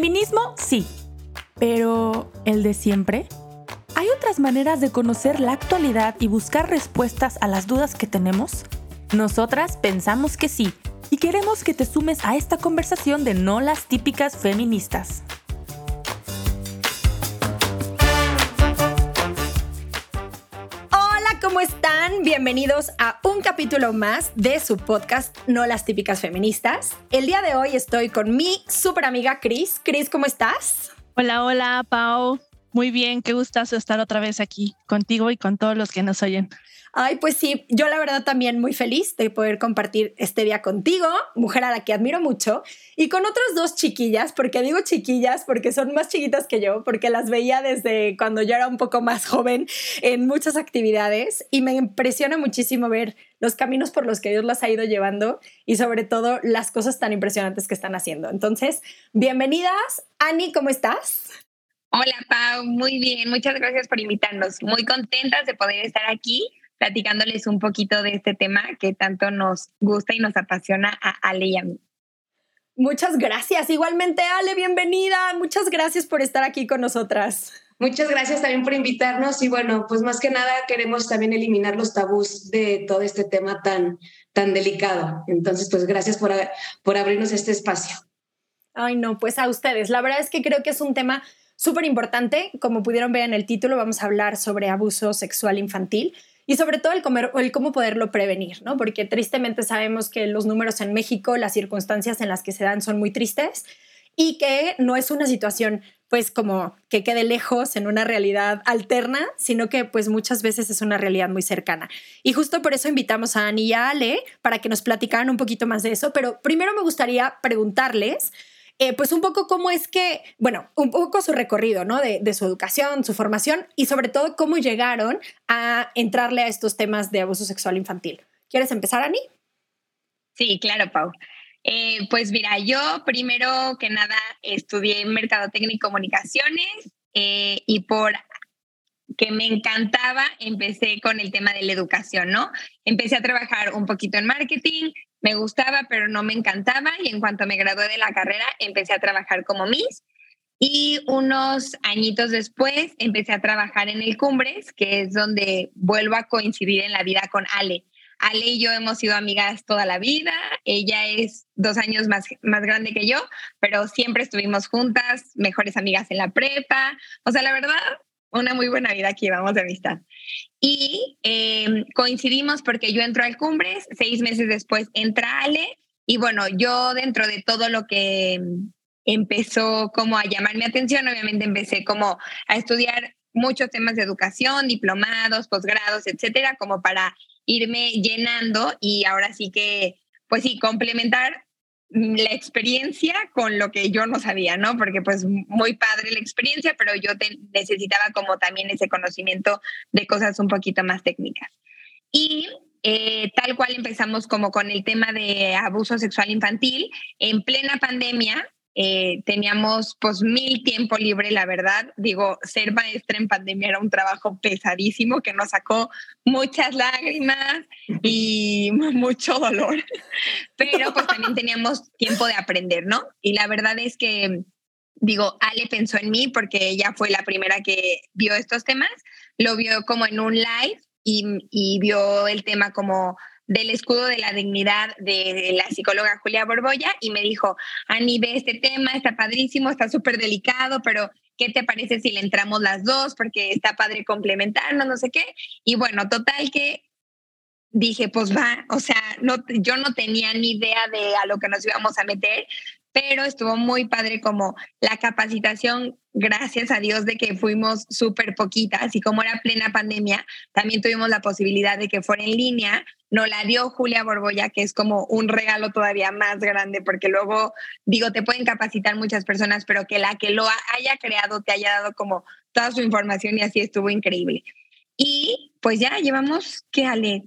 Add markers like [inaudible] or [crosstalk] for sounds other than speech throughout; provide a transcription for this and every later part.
Feminismo, sí. Pero, ¿el de siempre? ¿Hay otras maneras de conocer la actualidad y buscar respuestas a las dudas que tenemos? Nosotras pensamos que sí y queremos que te sumes a esta conversación de no las típicas feministas. Bienvenidos a un capítulo más de su podcast No las típicas feministas. El día de hoy estoy con mi super amiga Cris. Cris, ¿cómo estás? Hola, hola, Pau. Muy bien, qué gustazo estar otra vez aquí contigo y con todos los que nos oyen. Ay, pues sí, yo la verdad también muy feliz de poder compartir este día contigo, mujer a la que admiro mucho, y con otras dos chiquillas, porque digo chiquillas porque son más chiquitas que yo, porque las veía desde cuando yo era un poco más joven en muchas actividades y me impresiona muchísimo ver los caminos por los que Dios las ha ido llevando y sobre todo las cosas tan impresionantes que están haciendo. Entonces, bienvenidas. Ani, ¿cómo estás? Hola Pau, muy bien, muchas gracias por invitarnos. Muy contentas de poder estar aquí platicándoles un poquito de este tema que tanto nos gusta y nos apasiona a Ale y a mí. Muchas gracias. Igualmente, Ale, bienvenida. Muchas gracias por estar aquí con nosotras. Muchas gracias también por invitarnos y bueno, pues más que nada queremos también eliminar los tabús de todo este tema tan, tan delicado. Entonces, pues gracias por, por abrirnos este espacio. Ay, no, pues a ustedes. La verdad es que creo que es un tema súper importante. Como pudieron ver en el título, vamos a hablar sobre abuso sexual infantil y sobre todo el, cómo poderlo prevenir, ¿no? Porque tristemente sabemos que los números en México, las circunstancias en las que se dan son muy tristes y que no es una situación pues como que quede lejos en una realidad alterna, sino que pues muchas veces es una realidad muy cercana. Y justo por eso invitamos a Ani y a Ale para que nos platicaran un poquito más de eso, pero primero me gustaría preguntarles eh, pues un poco cómo es que, bueno, un poco su recorrido, ¿no? De, su educación, su formación y sobre todo cómo llegaron a entrarle a estos temas de abuso sexual infantil. ¿Quieres empezar, Ani? Sí, claro, Pau. Eh, pues mira, yo primero que nada estudié Mercadotecnia y Comunicaciones eh, y por que me encantaba, empecé con el tema de la educación, ¿no? Empecé a trabajar un poquito en marketing, me gustaba, pero no me encantaba y en cuanto me gradué de la carrera, empecé a trabajar como Miss. Y unos añitos después empecé a trabajar en el Cumbres, que es donde vuelvo a coincidir en la vida con Ale. Ale y yo hemos sido amigas toda la vida. Ella es dos años más, más grande que yo, pero siempre estuvimos juntas, mejores amigas en la prepa. O sea, la verdad, una muy buena vida aquí, vamos de amistad. Y em, coincidimos porque yo entro al Cumbres, seis meses después entra Ale, y bueno, yo dentro de todo lo que empezó como a llamar mi atención, obviamente empecé como a estudiar muchos temas de educación, diplomados, posgrados, etcétera, como para irme llenando y ahora sí que, pues sí, complementar la experiencia con lo que yo no sabía, ¿no? Porque pues muy padre la experiencia, pero yo necesitaba como también ese conocimiento de cosas un poquito más técnicas. Y eh, tal cual empezamos como con el tema de abuso sexual infantil en plena pandemia, eh, teníamos pues mil tiempo libre, la verdad. Digo, ser maestra en pandemia era un trabajo pesadísimo que nos sacó muchas lágrimas y [laughs] mucho dolor, [laughs] pero pues también teníamos tiempo de aprender, ¿no? Y la verdad es que, digo, Ale pensó en mí porque ella fue la primera que vio estos temas, lo vio como en un live y, y vio el tema como del escudo de la dignidad de la psicóloga Julia Borbolla y me dijo, Ani, ve este tema, está padrísimo, está súper delicado, pero ¿qué te parece si le entramos las dos? Porque está padre complementarnos, no sé qué. Y bueno, total que dije, pues va, o sea, no, yo no tenía ni idea de a lo que nos íbamos a meter, pero estuvo muy padre como la capacitación, gracias a Dios de que fuimos súper poquitas y como era plena pandemia, también tuvimos la posibilidad de que fuera en línea. Nos la dio Julia Borbolla, que es como un regalo todavía más grande, porque luego, digo, te pueden capacitar muchas personas, pero que la que lo haya creado te haya dado como toda su información y así estuvo increíble. Y pues ya llevamos, ¿qué, Ale?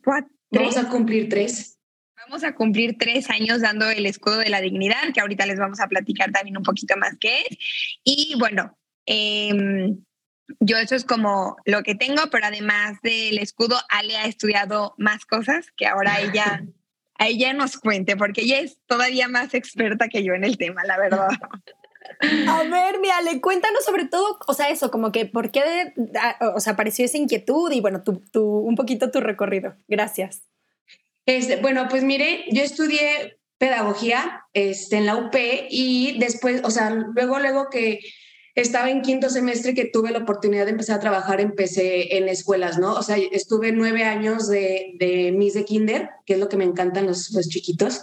Vamos a cumplir tres. Vamos a cumplir tres años dando el escudo de la dignidad, que ahorita les vamos a platicar también un poquito más qué es. Y bueno, em, yo eso es como lo que tengo, pero además del escudo, Ale ha estudiado más cosas que ahora ella, [laughs] a ella nos cuente, porque ella es todavía más experta que yo en el tema, la verdad. A ver, Ale, cuéntanos sobre todo, o sea, eso, como que por qué, o sea, apareció esa inquietud y bueno, tu, un poquito tu recorrido. Gracias. Este, bueno, pues mire, yo estudié pedagogía este, en la UP y después, o sea, luego, luego que estaba en quinto semestre que tuve la oportunidad de empezar a trabajar, empecé en escuelas, ¿no? O sea, estuve nueve años de, de Miss de Kinder, que es lo que me encantan los, los chiquitos.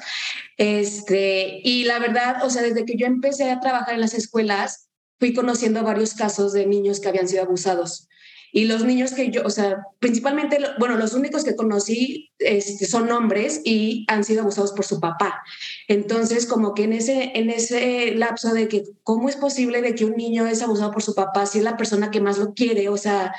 Este, y la verdad, o sea, desde que yo empecé a trabajar en las escuelas, fui conociendo varios casos de niños que habían sido abusados. Y los niños que yo, o sea, principalmente, bueno, los únicos que conocí este, son hombres y han sido abusados por su papá. Entonces, como que en ese, en ese lapso de que, ¿cómo es posible de que un niño es abusado por su papá si es la persona que más lo quiere? O sea,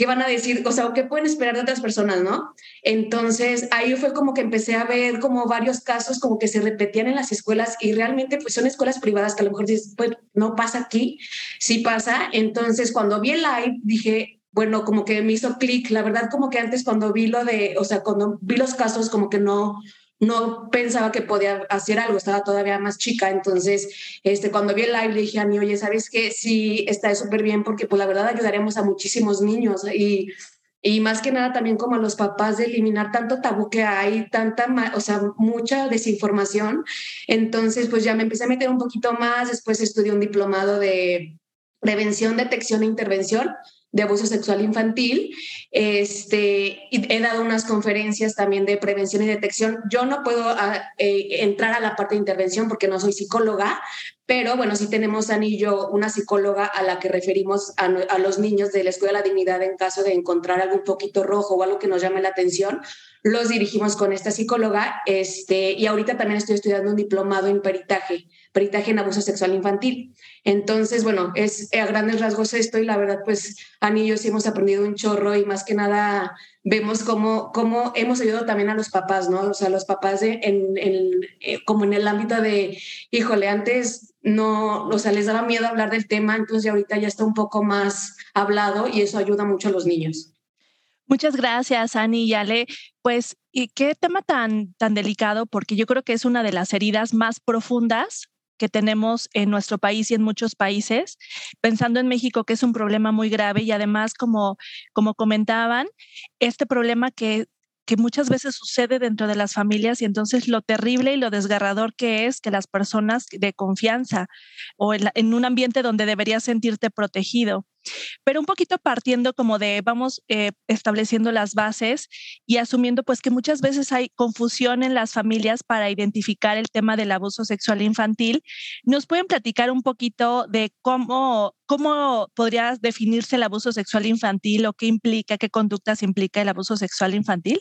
¿qué van a decir? O sea, ¿qué pueden esperar de otras personas, no? Entonces, ahí fue como que empecé a ver como varios casos como que se repetían en las escuelas y realmente pues son escuelas privadas que a lo mejor dices, pues no pasa aquí, sí pasa. Entonces, cuando vi el live, dije, bueno, como que me hizo clic. La verdad, como que antes cuando vi lo de, o sea, cuando vi los casos, como que no, no pensaba que podía hacer algo, estaba todavía más chica. Entonces, este, cuando vi el live, le dije a mi, oye, ¿sabes qué? Sí, está súper bien porque, pues, la verdad, ayudaremos a muchísimos niños y, y más que nada también como a los papás de eliminar tanto tabú que hay, tanta, o sea, mucha desinformación. Entonces, pues ya me empecé a meter un poquito más, después estudié un diplomado de prevención, detección e intervención de abuso sexual infantil. Este, he dado unas conferencias también de prevención y detección. Yo no puedo ah, eh, entrar a la parte de intervención porque no soy psicóloga, pero bueno, sí tenemos Anillo, una psicóloga a la que referimos a, a, los niños de la Escuela de la Dignidad en caso de encontrar algo un poquito rojo o algo que nos llame la atención. Los dirigimos con esta psicóloga este, y ahorita también estoy estudiando un diplomado en peritaje peritaje en abuso sexual infantil. Entonces, bueno, es a grandes rasgos esto y la verdad, pues, Ani y yo sí hemos aprendido un chorro y más que nada vemos cómo, cómo hemos ayudado también a los papás, ¿no? O sea, los papás de, en, eh, como en el ámbito de, híjole, antes no, o sea, les daba miedo hablar del tema, entonces ahorita ya está un poco más hablado y eso ayuda mucho a los niños. Muchas gracias, Ani y Ale. Pues, ¿y qué tema tan, tan delicado? Porque yo creo que es una de las heridas más profundas que tenemos en nuestro país y en muchos países, pensando en México que es un problema muy grave y además, como, como comentaban, este problema que que muchas veces sucede dentro de las familias y entonces lo terrible y lo desgarrador que es que las personas de confianza o en, un ambiente donde deberías sentirte protegido. Pero un poquito partiendo como de vamos eh, estableciendo las bases y asumiendo pues que muchas veces hay confusión en las familias para identificar el tema del abuso sexual infantil. ¿Nos pueden platicar un poquito de cómo, cómo podría definirse el abuso sexual infantil o qué implica, qué conductas implica el abuso sexual infantil?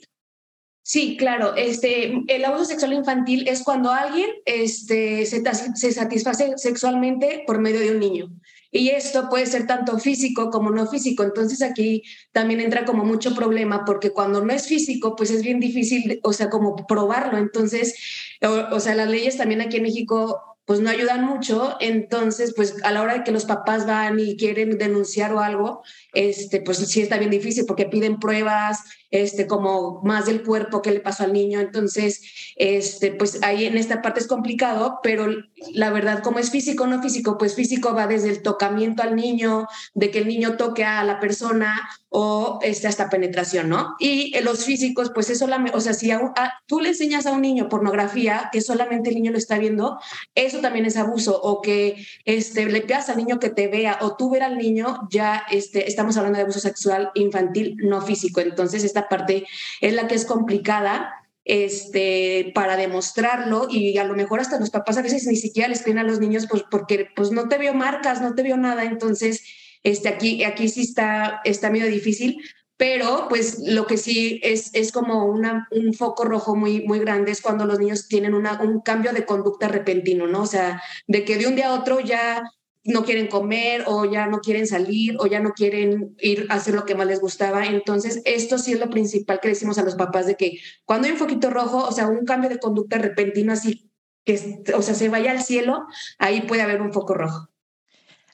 Sí, claro. Este, el abuso sexual infantil es cuando alguien este, se satisface sexualmente por medio de un niño. Y esto puede ser tanto físico como no físico. Entonces aquí también entra como mucho problema porque cuando no es físico, pues es bien difícil, o sea, como probarlo. Entonces, o, o sea, las leyes también aquí en México pues no ayudan mucho. Entonces, pues a la hora de que los papás van y quieren denunciar o algo, este, pues sí está bien difícil porque piden pruebas, este, como más del cuerpo que le pasó al niño. Entonces, este, pues ahí en esta parte es complicado, pero la verdad, como es físico no físico, pues físico va desde el tocamiento al niño, de que el niño toque a la persona o este, hasta penetración, ¿no? Y en los físicos, pues es solamente, o sea, si tú le enseñas a un niño pornografía, que solamente el niño lo está viendo, eso también es abuso, o que este, le pidas al niño que te vea, o tú ver al niño, ya este, estamos hablando de abuso sexual infantil, no físico. Entonces, parte es la que es complicada este, para demostrarlo y a lo mejor hasta los papás a veces ni siquiera les creen a los niños pues porque pues no te veo marcas, no te veo nada, entonces este, aquí, aquí sí está, está medio difícil, pero pues lo que sí es, es como una, un foco rojo muy, muy grande es cuando los niños tienen una, un cambio de conducta repentino, ¿no? O sea, de que de un día a otro ya no quieren comer o ya no quieren salir o ya no quieren ir a hacer lo que más les gustaba. Entonces, esto sí es lo principal que decimos a los papás de que cuando hay un foquito rojo, o sea, un cambio de conducta repentino así, que, o sea, se vaya al cielo, ahí puede haber un foco rojo.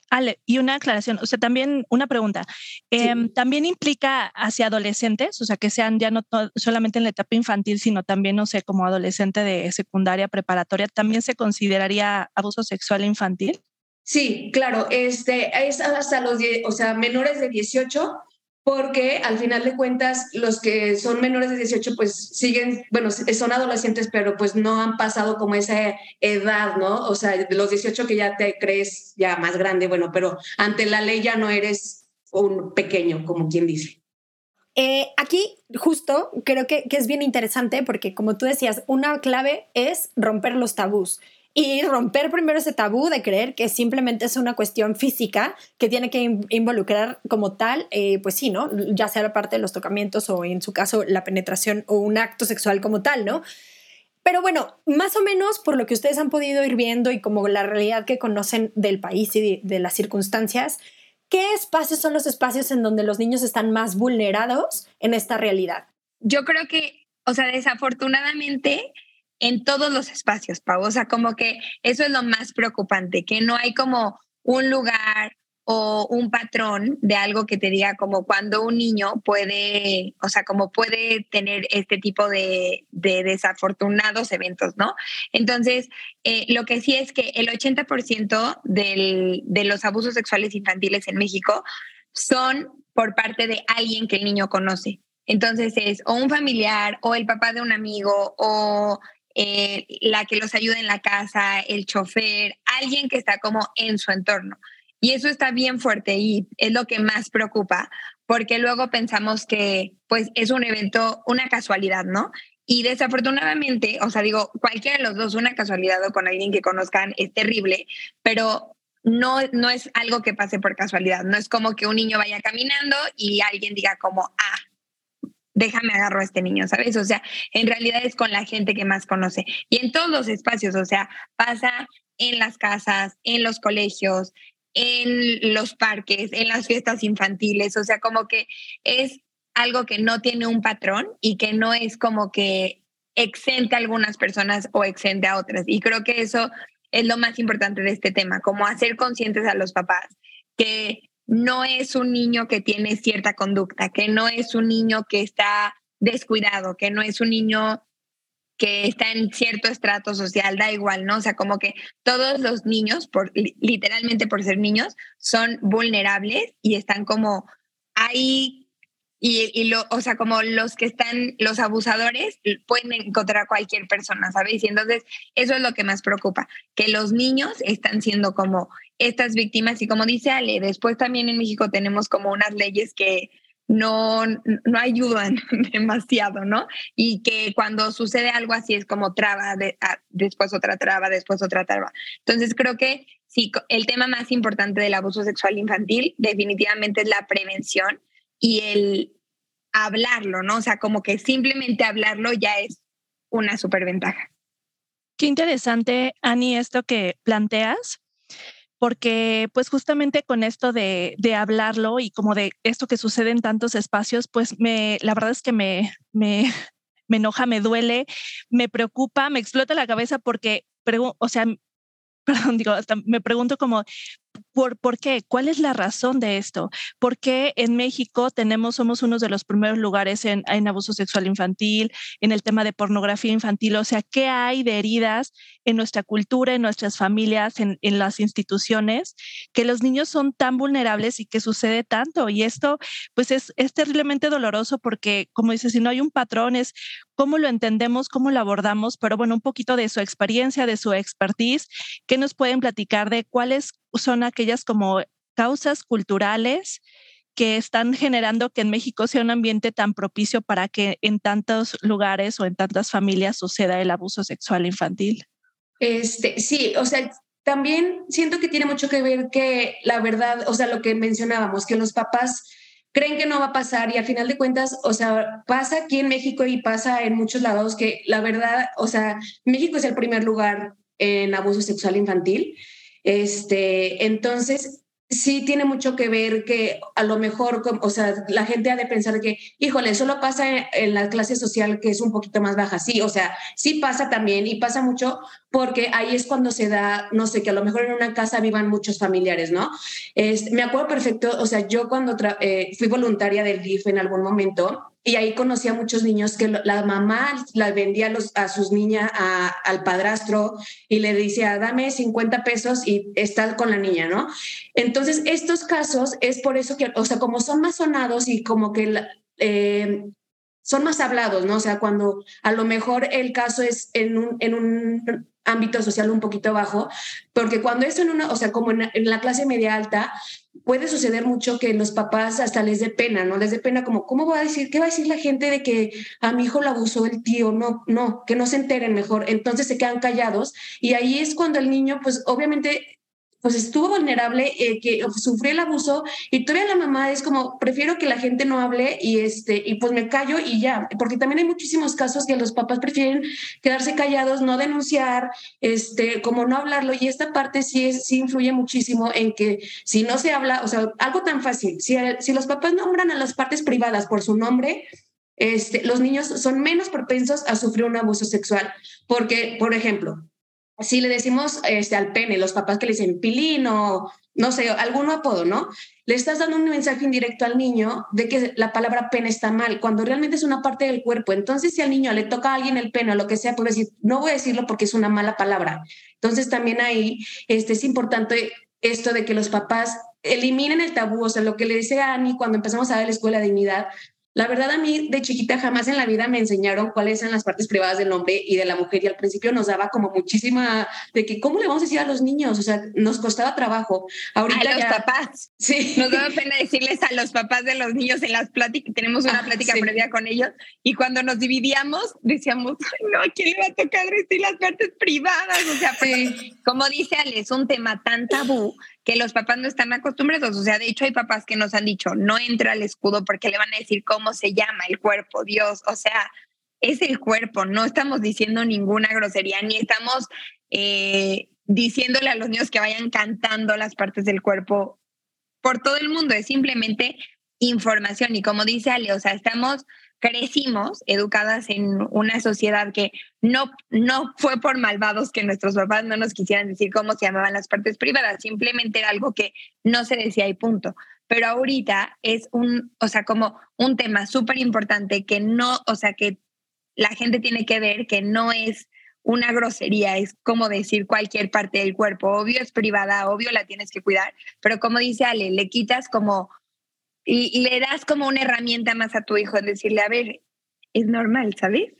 Ale, y una aclaración, o sea, también una pregunta. Em, ¿También implica hacia adolescentes? O sea, que sean ya no solamente en la etapa infantil, sino también, no sé, como adolescente de secundaria, preparatoria, ¿también se consideraría abuso sexual infantil? Sí, claro, este, es hasta los, o sea, menores de 18 porque al final de cuentas los que son menores de 18 pues siguen, bueno, son adolescentes, pero pues no han pasado como esa edad, ¿no? O sea, los 18 que ya te crees ya más grande, bueno, pero ante la ley ya no eres un pequeño, como quien dice. Eh, aquí justo creo que, que es bien interesante porque como tú decías, una clave es romper los tabús y romper primero ese tabú de creer que simplemente es una cuestión física que tiene que involucrar como tal, eh, pues sí, ¿no? Ya sea la parte de los tocamientos o en su caso la penetración o un acto sexual como tal, ¿no? Pero bueno, más o menos por lo que ustedes han podido ir viendo y como la realidad que conocen del país y de las circunstancias, ¿qué espacios son los espacios en donde los niños están más vulnerados en esta realidad? Yo creo que, o sea, desafortunadamente en todos los espacios, Pau. O sea, como que eso es lo más preocupante, que no hay como un lugar o un patrón de algo que te diga como cuando un niño puede, o sea, como puede tener este tipo de, desafortunados eventos, ¿no? Entonces, eh, lo que sí es que el 80% de los abusos sexuales infantiles en México son por parte de alguien que el niño conoce. Entonces es o un familiar o el papá de un amigo o eh, la que los ayuda en la casa, el chofer, alguien que está como en su entorno. Y eso está bien fuerte y es lo que más preocupa, porque luego pensamos que pues es un evento, una casualidad, ¿no? Y desafortunadamente, o sea, digo, cualquiera de los dos, una casualidad o con alguien que conozcan es terrible, pero no, no es algo que pase por casualidad. No es como que un niño vaya caminando y alguien diga como, ah, déjame agarro a este niño, ¿sabes? O sea, en realidad es con la gente que más conoce. Y en todos los espacios, o sea, pasa en las casas, en los colegios, en los parques, en las fiestas infantiles, o sea, como que es algo que no tiene un patrón y que no es como que exente a algunas personas o exente a otras. Y creo que eso es lo más importante de este tema, como hacer conscientes a los papás que no es un niño que tiene cierta conducta, que no es un niño que está descuidado, que no es un niño que está en cierto estrato social, da igual, ¿no? O sea, como que todos los niños, por, literalmente por ser niños, son vulnerables y están como ahí y, lo, o sea, como los que están, los abusadores pueden encontrar a cualquier persona, ¿sabes? Y entonces eso es lo que más preocupa, que los niños están siendo como estas víctimas y como dice Ale, después también en México tenemos como unas leyes que no, no ayudan [laughs] demasiado, ¿no? Y que cuando sucede algo así es como traba, de, ah, después otra traba, después otra traba. Entonces creo que sí, el tema más importante del abuso sexual infantil definitivamente es la prevención y el hablarlo, ¿no? O sea, como que simplemente hablarlo ya es una superventaja. Qué interesante, Ani, esto que planteas, porque pues justamente con esto de, de, hablarlo y como de esto que sucede en tantos espacios, pues me, la verdad es que me, me, [laughs] me enoja, me duele, me preocupa, me explota la cabeza porque, o sea, [laughs] perdón, digo, me pregunto como, ¿Por, ¿Por, qué? ¿Cuál es la razón de esto? ¿Por qué en México tenemos, somos uno de los primeros lugares en, abuso sexual infantil, en el tema de pornografía infantil? O sea, ¿qué hay de heridas en nuestra cultura, en nuestras familias, en, en las instituciones, que los niños son tan vulnerables y que sucede tanto? Y esto, pues es, es terriblemente doloroso porque, como dices, si no hay un patrón, es cómo lo entendemos, cómo lo abordamos, pero bueno, un poquito de su experiencia, de su expertise, ¿qué nos pueden platicar de cuáles son aquellas como causas culturales que están generando que en México sea un ambiente tan propicio para que en tantos lugares o en tantas familias suceda el abuso sexual infantil. Este, sí, o sea, también siento que tiene mucho que ver que la verdad, o sea, lo que mencionábamos, que los papás creen que no va a pasar y al final de cuentas, o sea, pasa aquí en México y pasa en muchos lados que la verdad, o sea, México es el primer lugar en abuso sexual infantil este, entonces, sí tiene mucho que ver que a lo mejor, o sea, la gente ha de pensar que, híjole, solo pasa en, la clase social que es un poquito más baja. Sí, o sea, sí pasa también y pasa mucho porque ahí es cuando se da, no sé, que a lo mejor en una casa vivan muchos familiares, ¿no? me acuerdo perfecto, o sea, yo cuando eh, fui voluntaria del DIF en algún momento, y ahí conocí a muchos niños que la mamá la vendía a, los, a sus niñas al padrastro y le decía, dame 50 pesos y está con la niña, ¿no? Entonces, estos casos es por eso que, o sea, como son más sonados y como que eh, son más hablados, ¿no? O sea, cuando a lo mejor el caso es en en un ámbito social un poquito bajo, porque cuando es en una, o sea, como en, la clase media alta, puede suceder mucho que los papás hasta les dé pena, ¿no? Les dé pena como, ¿cómo va a decir? ¿Qué va a decir la gente de que a mi hijo lo abusó el tío? No, no, que no se enteren mejor. Entonces se quedan callados y ahí es cuando el niño, pues obviamente pues estuvo vulnerable, eh, que sufrió el abuso y todavía la mamá es como, prefiero que la gente no hable y, este, y pues me callo y ya, porque también hay muchísimos casos que los papás prefieren quedarse callados, no denunciar, este, como no hablarlo. Y esta parte sí, es, sí influye muchísimo en que si no se habla, o sea, algo tan fácil, si, si los papás nombran a las partes privadas por su nombre, este, los niños son menos propensos a sufrir un abuso sexual, porque, por ejemplo, si le decimos este, al pene, los papás que le dicen pilín o no sé, algún apodo, ¿no? Le estás dando un mensaje indirecto al niño de que la palabra pene está mal, cuando realmente es una parte del cuerpo. Entonces, si al niño le toca a alguien el pene o lo que sea, puede decir, no voy a decirlo porque es una mala palabra. Entonces, también ahí este, es importante esto de que los papás eliminen el tabú, o sea, lo que le decía a Ani cuando empezamos a ver la escuela de dignidad, la verdad, a mí de chiquita jamás en la vida me enseñaron cuáles eran las partes privadas del hombre y de la mujer y al principio nos daba como muchísima de que, ¿cómo le vamos a decir a los niños? O sea, nos costaba trabajo. Ahorita a los papás. Sí. Nos daba pena decirles a los papás de los niños en las pláticas, tenemos una ah, plática previa con ellos y cuando nos dividíamos decíamos, no, ¿a quién le va a tocar decir las partes privadas? O sea, como dice Ale, es un tema tan tabú que los papás no están acostumbrados. O sea, de hecho hay papás que nos han dicho, no entra al escudo porque le van a decir cómo se llama el cuerpo, Dios. O sea, es el cuerpo, no estamos diciendo ninguna grosería, ni estamos eh, diciéndole a los niños que vayan cantando las partes del cuerpo por todo el mundo, es simplemente información. Y como dice Ale, o sea, estamos crecimos educadas en una sociedad que no, no fue por malvados que nuestros papás no nos quisieran decir cómo se llamaban las partes privadas, simplemente era algo que no se decía y punto. Pero ahorita es un, o sea, como un tema súper importante que no, o sea, que la gente tiene que ver que no es una grosería, es como decir cualquier parte del cuerpo. Obvio es privada, obvio la tienes que cuidar, pero como dice Ale, le quitas como y le das como una herramienta más a tu hijo, decirle, a ver, es normal, ¿sabes?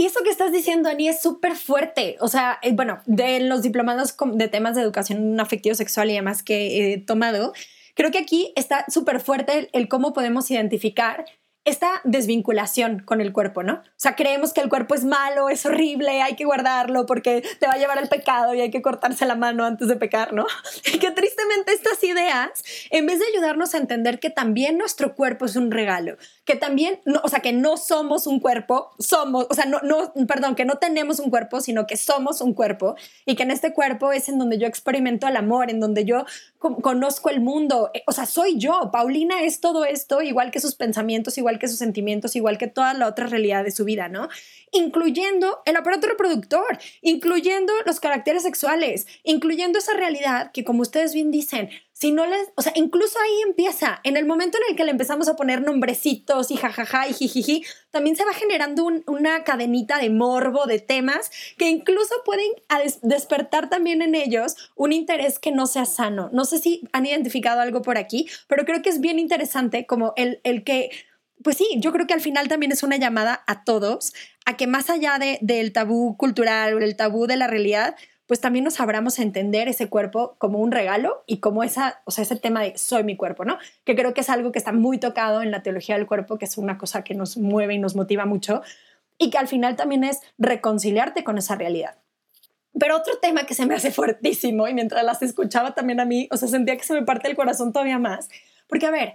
Y eso que estás diciendo, Ani, es súper fuerte. O sea, eh, bueno, de los diplomados de temas de educación afectivo sexual y demás que he tomado, creo que aquí está súper fuerte el, cómo podemos identificar esta desvinculación con el cuerpo, ¿no? O sea, creemos que el cuerpo es malo, es horrible, hay que guardarlo porque te va a llevar al pecado y hay que cortarse la mano antes de pecar, ¿no? [laughs] Y que tristemente estas ideas, en vez de ayudarnos a entender que también nuestro cuerpo es un regalo, que también, no, o sea, que no somos un cuerpo, somos, o sea, no, no, perdón, que no tenemos un cuerpo, sino que somos un cuerpo y que en este cuerpo es en donde yo experimento el amor, en donde yo conozco el mundo, eh, o sea, soy yo, Paulina es todo esto, igual que sus pensamientos, igual que sus sentimientos, igual que toda la otra realidad de su vida, ¿no? Incluyendo el aparato reproductor, incluyendo los caracteres sexuales, incluyendo esa realidad que, como ustedes bien dicen, si no les, o sea, incluso ahí empieza, en el momento en el que le empezamos a poner nombrecitos y jajaja y jijiji, también se va generando una cadenita de morbo, de temas que incluso pueden despertar también en ellos un interés que no sea sano. No sé si han identificado algo por aquí, pero creo que es bien interesante como el, el que pues sí, yo creo que al final también es una llamada a todos a que más allá de, del tabú cultural o el tabú de la realidad, pues también nos abramos a entender ese cuerpo como un regalo y como esa, o sea, ese tema de soy mi cuerpo, ¿no? Que creo que es algo que está muy tocado en la teología del cuerpo, que es una cosa que nos mueve y nos motiva mucho y que al final también es reconciliarte con esa realidad. Pero otro tema que se me hace fuertísimo y mientras las escuchaba también a mí, o sea, sentía que se me parte el corazón todavía más, porque a ver,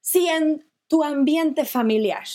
si en tu ambiente familiar,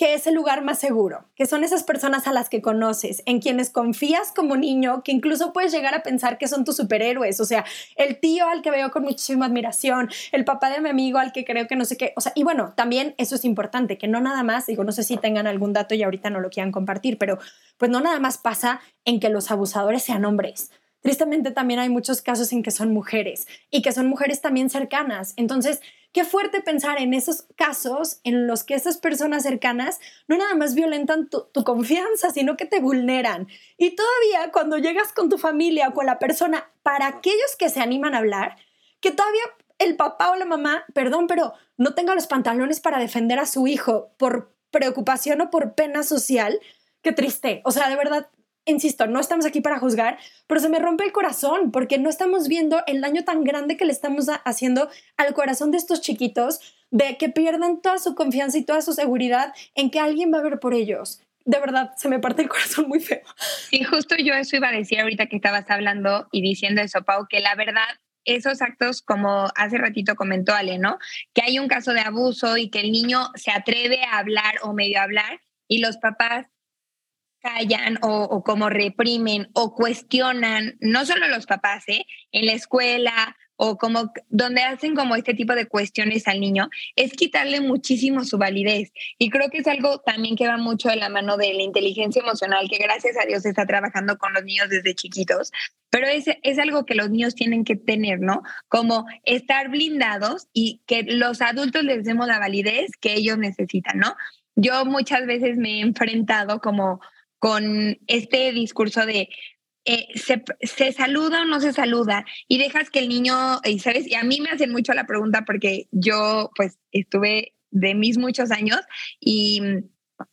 que es el lugar más seguro, que son esas personas a las que conoces, en quienes confías como niño, que incluso puedes llegar a pensar que son tus superhéroes, o sea, el tío al que veo con muchísima admiración, el papá de mi amigo al que creo que no sé qué, o sea, y bueno, también eso es importante, que no nada más, digo, no sé si tengan algún dato y ahorita no lo quieran compartir, pero pues no nada más pasa en que los abusadores sean hombres, tristemente también hay muchos casos en que son mujeres y que son mujeres también cercanas. Entonces, qué fuerte pensar en esos casos en los que esas personas cercanas no nada más violentan tu, confianza, sino que te vulneran. Y todavía cuando llegas con tu familia o con la persona, para aquellos que se animan a hablar, que todavía el papá o la mamá, perdón, pero no tenga los pantalones para defender a su hijo por preocupación o por pena social, qué triste. O sea, de verdad, insisto, no estamos aquí para juzgar, pero se me rompe el corazón porque no estamos viendo el daño tan grande que le estamos haciendo al corazón de estos chiquitos, de que pierdan toda su confianza y toda su seguridad en que alguien va a ver por ellos. De verdad, se me parte el corazón muy feo. Y justo yo eso iba a decir ahorita que estabas hablando y diciendo eso, Pau, que la verdad esos actos, como hace ratito comentó Ale, ¿no? Que hay un caso de abuso y que el niño se atreve a hablar o medio hablar y los papás callan o, como reprimen o cuestionan, no solo los papás, ¿eh? en la escuela o como donde hacen como este tipo de cuestiones al niño, es quitarle muchísimo su validez. Y creo que es algo también que va mucho de la mano de la inteligencia emocional, que gracias a Dios está trabajando con los niños desde chiquitos, pero es, es algo que los niños tienen que tener, ¿no? Como estar blindados y que los adultos les demos la validez que ellos necesitan, ¿no? Yo muchas veces me he enfrentado como con este discurso de eh, se, saluda o no se saluda y dejas que el niño, y sabes, y a mí me hacen mucho la pregunta porque yo pues estuve de mis muchos años y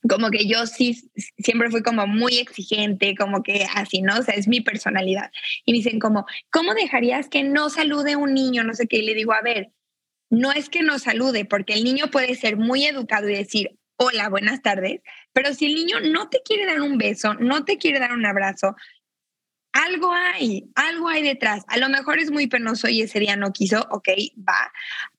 como que yo sí siempre fui como muy exigente, como que así, ¿no? O sea, es mi personalidad. Y me dicen como, ¿cómo dejarías que no salude un niño? No sé qué. Y le digo, a ver, no es que no salude, porque el niño puede ser muy educado y decir, hola, buenas tardes, pero si el niño no te quiere dar un beso, no te quiere dar un abrazo, algo hay, algo hay detrás. A lo mejor es muy penoso y ese día no quiso, ok, va,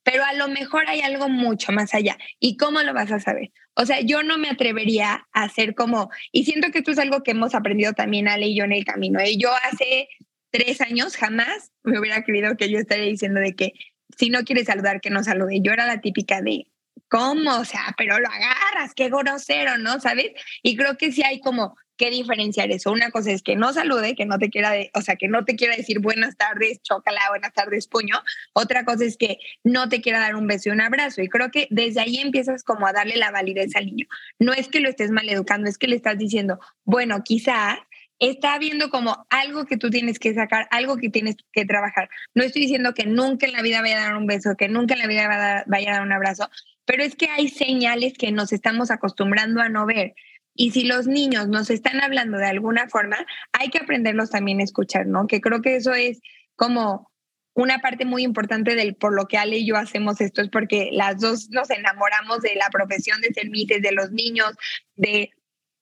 pero a lo mejor hay algo mucho más allá. ¿Y cómo lo vas a saber? O sea, yo no me atrevería a hacer como, y siento que esto es algo que hemos aprendido también Ale y yo en el camino. ¿eh? Yo hace tres años jamás me hubiera creído que yo estaría diciendo de que si no quiere saludar, que no salude. Yo era la típica de, ¿cómo? O sea, pero lo agarras, qué grosero, ¿no? ¿Sabes? Y creo que sí hay como que diferenciar eso. Una cosa es que no salude, que no te quiera, de, o sea, que no te quiera decir buenas tardes, chócala, buenas tardes, puño. Otra cosa es que no te quiera dar un beso y un abrazo. Y creo que desde ahí empiezas como a darle la validez al niño. No es que lo estés mal educando, es que le estás diciendo, bueno, quizás está viendo como algo que tú tienes que sacar, algo que tienes que trabajar. No estoy diciendo que nunca en la vida vaya a dar un beso, que nunca en la vida vaya a dar un abrazo, pero es que hay señales que nos estamos acostumbrando a no ver. Y si los niños nos están hablando de alguna forma, hay que aprenderlos también a escuchar, ¿no? Que creo que eso es como una parte muy importante del por lo que Ale y yo hacemos esto, es porque las dos nos enamoramos de la profesión de servicios, de los niños, de,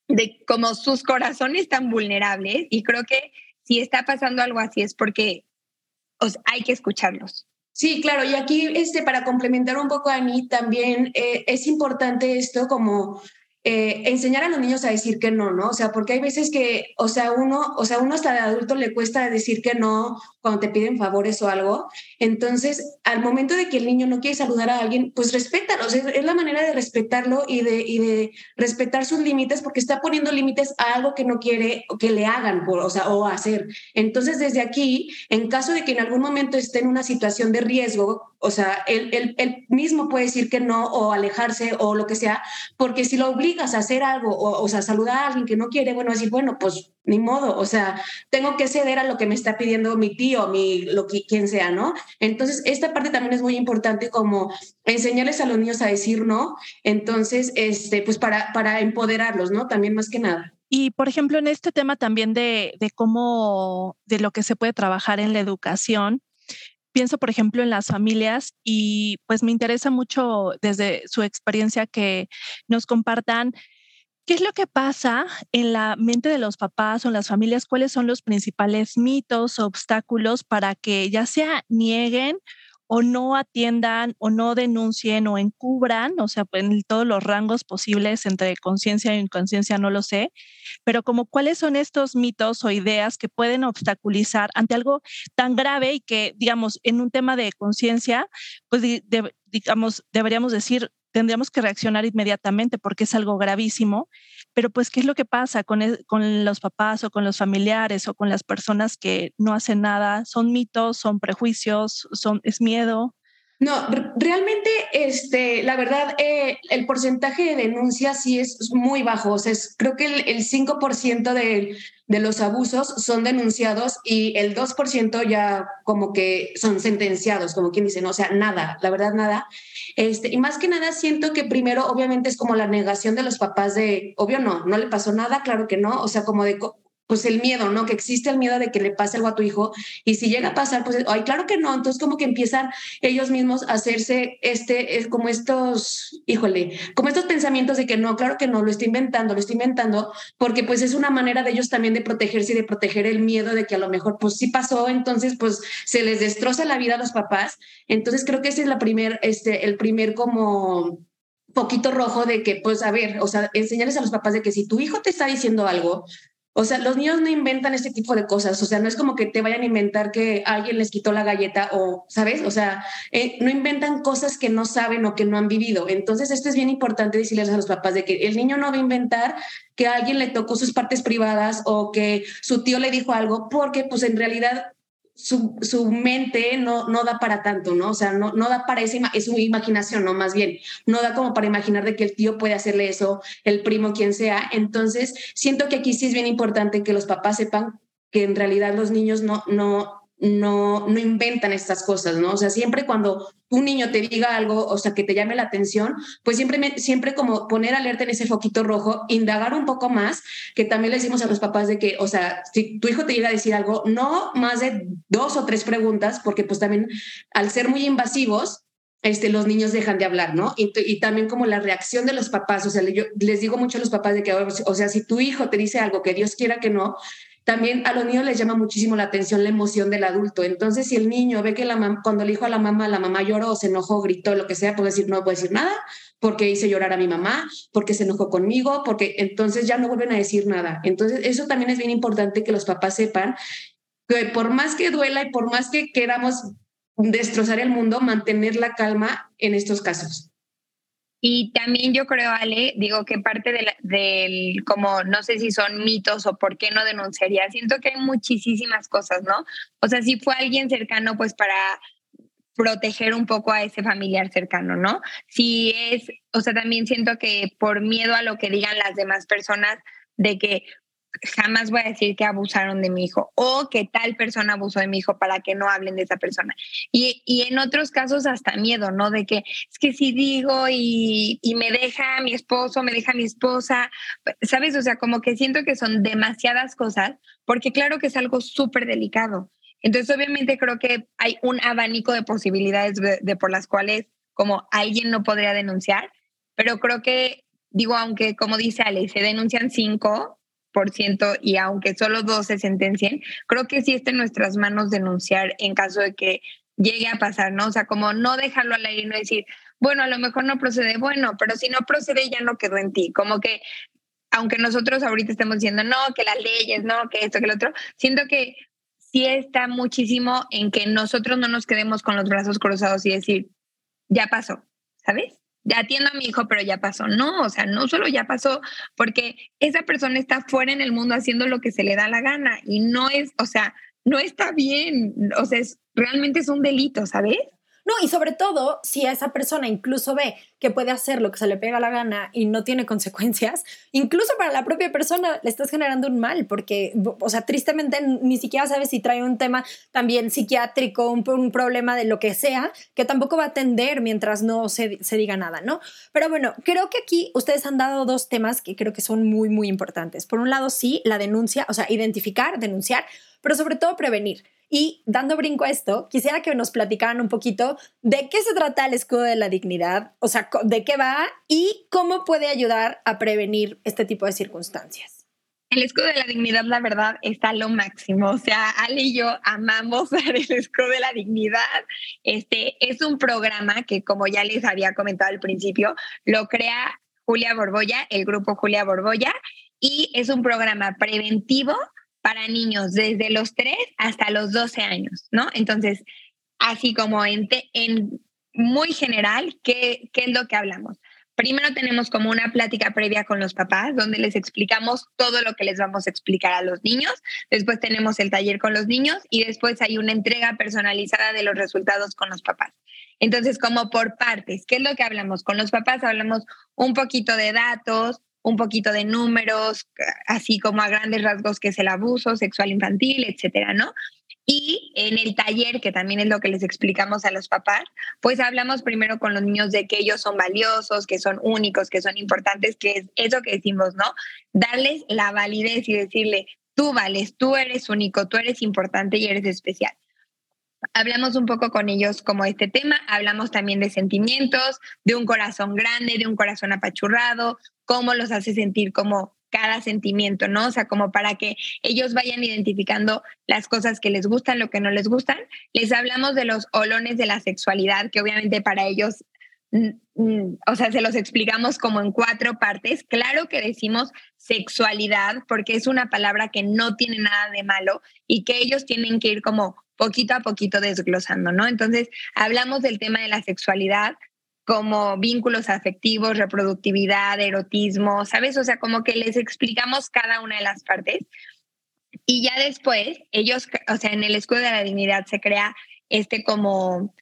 de cómo sus corazones tan vulnerables. Y creo que si está pasando algo así es porque hay que escucharlos. Sí, claro, y aquí este, para complementar un poco a también eh, es importante esto como eh, enseñar a los niños a decir que no, ¿no? O sea, porque hay veces que, o sea, uno, o sea, uno hasta de adulto le cuesta decir que no cuando te piden favores o algo. Entonces, al momento de que el niño no quiere saludar a alguien, pues respétalo. Sea, es la manera de respetarlo y de, y de respetar sus límites porque está poniendo límites a algo que no quiere que le hagan, o sea, o hacer. Entonces, desde aquí, en caso de que en algún momento esté en una situación de riesgo, o sea, él, él, él, mismo puede decir que no o alejarse o lo que sea, porque si lo obligas a hacer algo o, o sea, saludar a alguien que no quiere, bueno, decir, bueno, pues ni modo, o sea, tengo que ceder a lo que me está pidiendo mi tío, mi, lo que, quien sea, ¿no? Entonces, esta parte también es muy importante como enseñarles a los niños a decir no, entonces, este, pues para, para empoderarlos, ¿no? También más que nada. Y, por ejemplo, en este tema también de, de cómo, de lo que se puede trabajar en la educación, pienso, por ejemplo, en las familias y pues me interesa mucho desde su experiencia que nos compartan qué es lo que pasa en la mente de los papás o las familias, cuáles son los principales mitos, obstáculos para que ya sea nieguen o no atiendan o no denuncien o encubran, o sea, en todos los rangos posibles entre conciencia e inconsciencia, no lo sé, pero como cuáles son estos mitos o ideas que pueden obstaculizar ante algo tan grave y que, digamos, en un tema de conciencia, pues digamos, deberíamos decir, tendríamos que reaccionar inmediatamente porque es algo gravísimo, pero pues, ¿qué es lo que pasa con, con los papás o con los familiares o con las personas que no hacen nada? ¿Son mitos, son prejuicios, son, es miedo? No, realmente, este, la verdad, eh, el porcentaje de denuncias sí es muy bajo. O sea, creo que el, el 5% de, de, los abusos son denunciados y el 2% ya como que son sentenciados, como quien dice, no, o sea, nada, la verdad, nada. Este, y más que nada siento que primero, obviamente, es como la negación de los papás de, obvio no, no le pasó nada, claro que no, o sea, como de pues el miedo, ¿no? Que existe el miedo de que le pase algo a tu hijo y si llega a pasar, pues, ay, claro que no, entonces como que empiezan ellos mismos a hacerse este, es como estos, híjole, como estos pensamientos de que no, claro que no, lo estoy inventando, lo estoy inventando, porque pues es una manera de ellos también de protegerse y de proteger el miedo de que a lo mejor pues sí pasó, entonces pues se les destroza la vida a los papás, entonces creo que ese es la primer, este, el primer como poquito rojo de que, pues, a ver, o sea, enseñarles a los papás de que si tu hijo te está diciendo algo, o sea, los niños no inventan este tipo de cosas. O sea, no es como que te vayan a inventar que alguien les quitó la galleta o, ¿sabes? O sea, eh, no inventan cosas que no saben o que no han vivido. Entonces, esto es bien importante decirles a los papás de que el niño no va a inventar que alguien le tocó sus partes privadas o que su tío le dijo algo, porque pues en realidad su, mente no, no da para tanto, ¿no? O sea, no, no da para esa es su imaginación, ¿no? Más bien, no da como para imaginar de que el tío puede hacerle eso, el primo, quien sea. Entonces, siento que aquí sí es bien importante que los papás sepan que en realidad los niños no, no, no, no inventan estas cosas, ¿no? O sea, siempre cuando un niño te diga algo, o sea, que te llame la atención, pues siempre, siempre como poner alerta en ese foquito rojo, indagar un poco más, que también le decimos a los papás de que, o sea, si tu hijo te llega a decir algo, no más de dos o tres preguntas, porque pues también al ser muy invasivos, este, los niños dejan de hablar, ¿no? Y, y, también como la reacción de los papás, o sea, yo les digo mucho a los papás de que, o sea, si tu hijo te dice algo que Dios quiera que no, también a los niños les llama muchísimo la atención la emoción del adulto. Entonces, si el niño ve que cuando le dijo a la mamá, la mamá lloró, se enojó, gritó, lo que sea, puede decir, no puede decir nada, porque hice llorar a mi mamá, porque se enojó conmigo, porque entonces ya no vuelven a decir nada. Entonces, eso también es bien importante que los papás sepan que por más que duela y por más que queramos destrozar el mundo, mantener la calma en estos casos. Y también yo creo, Ale, digo que parte del, del, como, no sé si son mitos o por qué no denunciaría, siento que hay muchísimas cosas, ¿no? O sea, si fue alguien cercano, pues para proteger un poco a ese familiar cercano, ¿no? Si es, o sea, también siento que por miedo a lo que digan las demás personas, de que jamás voy a decir que abusaron de mi hijo o que tal persona abusó de mi hijo para que no hablen de esa persona. Y, y en otros casos hasta miedo, ¿no? De que es que si digo y, y, me deja mi esposo, me deja mi esposa, ¿sabes? O sea, como que siento que son demasiadas cosas, porque claro que es algo súper delicado. Entonces, obviamente creo que hay un abanico de posibilidades de, de por las cuales como alguien no podría denunciar, pero creo que, digo, aunque como dice Ale, se denuncian cinco, y aunque solo dos se sentencien, creo que sí está en nuestras manos denunciar en caso de que llegue a pasar, ¿no? O sea, como no dejarlo al aire y no decir, bueno, a lo mejor no procede, bueno, pero si no procede ya no quedó en ti, como que aunque nosotros ahorita estemos diciendo, no, que las leyes, no, que esto, que lo otro, siento que sí está muchísimo en que nosotros no nos quedemos con los brazos cruzados y decir, ya pasó, ¿sabes? Atiendo a mi hijo, pero ya pasó. No, o sea, no solo ya pasó, porque esa persona está fuera en el mundo haciendo lo que se le da la gana y no es, o sea, no está bien, o sea, es, realmente es un delito, ¿sabes? No, y sobre todo, si esa persona incluso ve que puede hacer lo que se le pega la gana y no tiene consecuencias, incluso para la propia persona le estás generando un mal, porque, o sea, tristemente ni siquiera sabes si trae un tema también psiquiátrico, un, un problema de lo que sea, que tampoco va a atender mientras no se, se diga nada, ¿no? Pero bueno, creo que aquí ustedes han dado dos temas que creo que son muy, muy importantes. Por un lado, sí, la denuncia, o sea, identificar, denunciar, pero sobre todo prevenir. Y dando brinco a esto, quisiera que nos platicaran un poquito de qué se trata el escudo de la dignidad, o sea, de qué va y cómo puede ayudar a prevenir este tipo de circunstancias. El escudo de la dignidad, la verdad, está lo máximo. O sea, Ale y yo amamos [laughs] el escudo de la dignidad. Este es un programa que, como ya les había comentado al principio, lo crea Julia Borbolla, el grupo Julia Borbolla, y es un programa preventivo para niños desde los 3 hasta los 12 años, ¿no? Entonces, así como en, en muy general, ¿qué, ¿qué es lo que hablamos? Primero tenemos como una plática previa con los papás, donde les explicamos todo lo que les vamos a explicar a los niños. Después tenemos el taller con los niños y después hay una entrega personalizada de los resultados con los papás. Entonces, como por partes, ¿qué es lo que hablamos? Con los papás hablamos un poquito de datos, un poquito de números, así como a grandes rasgos que es el abuso sexual infantil, etcétera, ¿no? Y en el taller, que también es lo que les explicamos a los papás, pues hablamos primero con los niños de que ellos son valiosos, que son únicos, que son importantes, que es eso que decimos, ¿no? Darles la validez y decirle, tú vales, tú eres único, tú eres importante y eres especial. Hablamos un poco con ellos como este tema, hablamos también de sentimientos, de un corazón grande, de un corazón apachurrado, cómo los hace sentir como cada sentimiento, ¿no? O sea, como para que ellos vayan identificando las cosas que les gustan, lo que no les gustan. Les hablamos de los olones de la sexualidad, que obviamente para ellos, mm, mm, o sea, se los explicamos como en cuatro partes. Claro que decimos sexualidad porque es una palabra que no tiene nada de malo y que ellos tienen que ir como poquito a poquito desglosando, ¿no? Entonces, hablamos del tema de la sexualidad, como vínculos afectivos, reproductividad, erotismo, ¿sabes? O sea, como que les explicamos cada una de las partes. Y ya después, ellos, o sea, en el escudo de la dignidad se crea este como